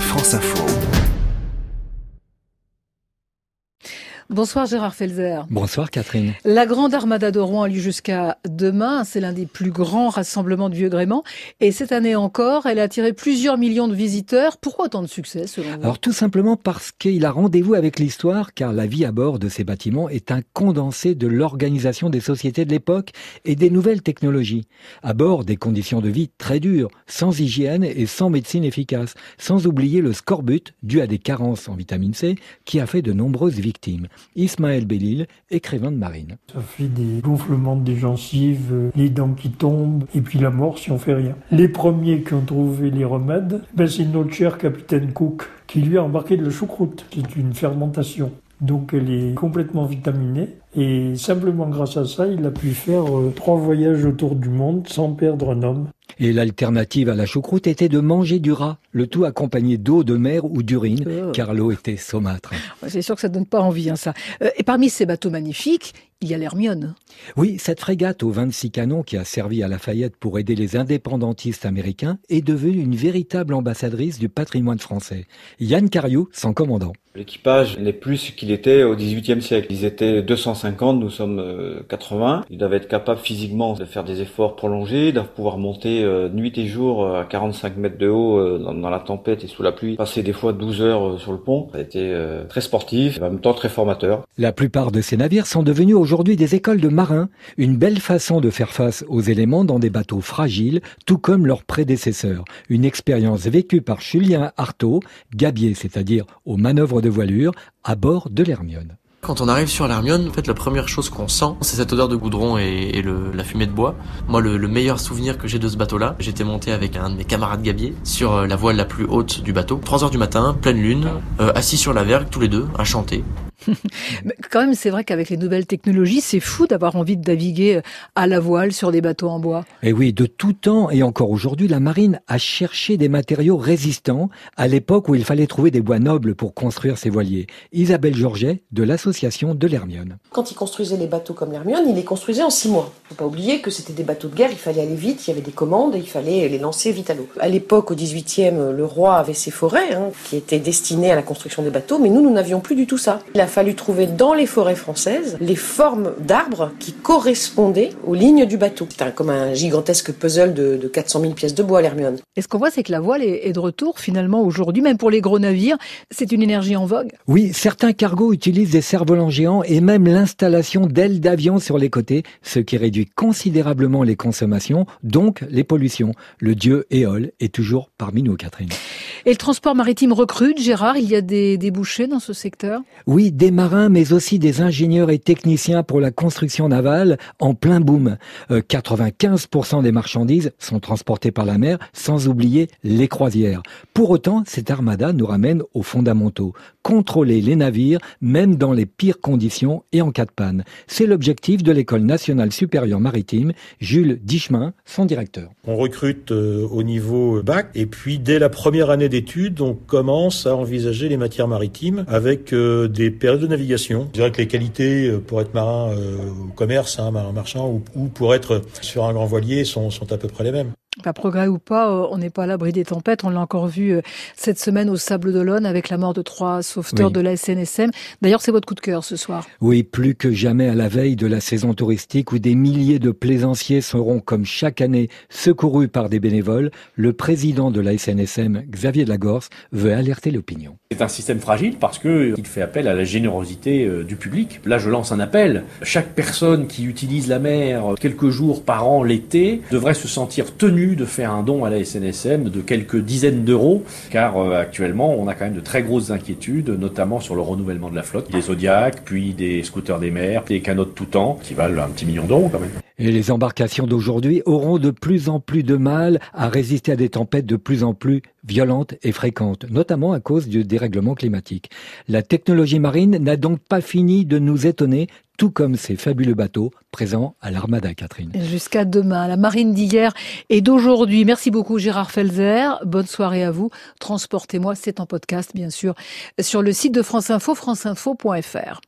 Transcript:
France Info. Bonsoir Gérard Felzer. Bonsoir Catherine. La grande armada de Rouen a lieu jusqu'à demain. C'est l'un des plus grands rassemblements de vieux gréement. Et cette année encore, elle a attiré plusieurs millions de visiteurs. Pourquoi autant de succès selon vous? Alors tout simplement parce qu'il a rendez-vous avec l'histoire, car la vie à bord de ces bâtiments est un condensé de l'organisation des sociétés de l'époque et des nouvelles technologies. À bord, des conditions de vie très dures, sans hygiène et sans médecine efficace, sans oublier le scorbut dû à des carences en vitamine C qui a fait de nombreuses victimes. Ismaël Bellil, écrivain de marine. Ça fait des gonflements des gencives, les dents qui tombent, et puis la mort si on fait rien. Les premiers qui ont trouvé les remèdes, ben c'est notre cher capitaine Cook qui lui a embarqué de la choucroute. C'est une fermentation. Donc elle est complètement vitaminée et simplement grâce à ça, il a pu faire euh, trois voyages autour du monde sans perdre un homme. Et l'alternative à la choucroute était de manger du rat, le tout accompagné d'eau de mer ou d'urine, oh. car l'eau était saumâtre. C'est sûr que ça donne pas envie, hein, ça. Euh, et parmi ces bateaux magnifiques, il y a l'Hermione. Oui, cette frégate aux 26 canons qui a servi à Lafayette pour aider les indépendantistes américains est devenue une véritable ambassadrice du patrimoine français. Yann Cariou, son commandant. L'équipage n'est plus ce qu'il était au XVIIIe siècle. Ils étaient 250, nous sommes 80. Euh, Ils doivent être capables physiquement de faire des efforts prolongés, de pouvoir monter euh, nuit et jour euh, à 45 mètres de haut dans, la tempête et sous la pluie, passer des fois 12 heures sur le pont. Ça a été très sportif et en même temps très formateur. La plupart de ces navires sont devenus aujourd'hui des écoles de marins, une belle façon de faire face aux éléments dans des bateaux fragiles, tout comme leurs prédécesseurs. Une expérience vécue par Julien Artaud, gabier, c'est-à-dire aux manœuvres de voilure, à bord de l'Hermione. Quand on arrive sur l'Hermione, en fait, la première chose qu'on sent, c'est cette odeur de goudron et, la fumée de bois. Moi, le, meilleur souvenir que j'ai de ce bateau-là, j'étais monté avec un de mes camarades gabiers sur euh, la voile la plus haute du bateau. 3 heures du matin, pleine lune, euh, assis sur la vergue, tous les deux, à chanter. Mais quand même, c'est vrai qu'avec les nouvelles technologies, c'est fou d'avoir envie de naviguer à la voile sur des bateaux en bois. Et eh oui, de tout temps et encore aujourd'hui, la marine a cherché des matériaux résistants à l'époque où il fallait trouver des bois nobles pour construire ses voiliers. Isabelle Georget de l'association de l'Hermione. Quand ils construisaient les bateaux comme l'Hermione, ils les construisaient en six mois. Faut pas oublier que c'était des bateaux de guerre, il fallait aller vite, il y avait des commandes et il fallait les lancer vite à l'eau. À l'époque, au 18e, le roi avait ses forêts hein, qui étaient destinées à la construction des bateaux, mais nous, nous n'avions plus du tout ça. Il a fallu trouver dans les forêts françaises les formes d'arbres qui correspondaient aux lignes du bateau. C'était comme un gigantesque puzzle de, 400 000 pièces de bois, l'Hermione. Et ce qu'on voit, c'est que la voile est de retour finalement aujourd'hui, même pour les gros navires. C'est une énergie en vogue. Oui, certains cargos utilisent des cerfs-volants géants et même l'installation d'ailes d'avion sur les côtés, ce qui réduit considérablement les consommations, donc les pollutions. Le dieu Éole est toujours parmi nous, Catherine. Et le transport maritime recrute, Gérard, il y a des débouchés dans ce secteur? Oui, des marins, mais aussi des ingénieurs et techniciens pour la construction navale en plein boom. 95% euh, des marchandises sont transportées par la mer, sans oublier les croisières. Pour autant, cette armada nous ramène aux fondamentaux. Contrôler les navires, même dans les pires conditions et en cas de panne. C'est l'objectif de l'École nationale supérieure maritime, Jules Dichemin, son directeur. On recrute euh, au niveau bac, et puis dès la première année d'études, on commence à envisager les matières maritimes avec euh, des de navigation. Je dirais que les qualités euh, pour être marin au commerce, hein, marin marchand, ou, ou, pour être sur un grand voilier sont à peu près les mêmes. Progrès ou pas, euh, on n'est pas à l'abri des tempêtes. On l'a encore vu euh, cette semaine au Sable d'Olonne avec la mort de trois sauveteurs de la SNSM. D'ailleurs, c'est votre coup de cœur ce soir. Oui, plus que jamais à la veille de la saison touristique où des milliers de plaisanciers seront comme chaque année secourus par des bénévoles, le président de la SNSM, Xavier Lagorce, veut alerter l'opinion. C'est un système fragile parce que il fait appel à la générosité euh, du public. Là, je lance un appel. Chaque personne qui utilise la mer quelques jours par an l'été devrait se sentir tenue de faire un don à la SNSM de quelques dizaines d'euros, car euh, actuellement on a quand même de très grosses inquiétudes, notamment sur le renouvellement de la flotte, des Zodiacs, puis des scooters des mers, des canots tout temps, qui valent un petit million d'euros quand même. Et les embarcations d'aujourd'hui auront de plus en plus de mal à résister à des tempêtes de plus en plus violentes et fréquentes, notamment à cause du dérèglement climatique. La technologie marine n'a donc pas fini de nous étonner, tout comme ces fabuleux bateaux présents à l'Armada, Catherine. Jusqu'à demain, la marine d'hier et d'aujourd'hui. Merci beaucoup Gérard Felzer. Bonne soirée à vous. Transportez-moi, c'est en podcast bien sûr, sur le site de France Info, franceinfo.fr.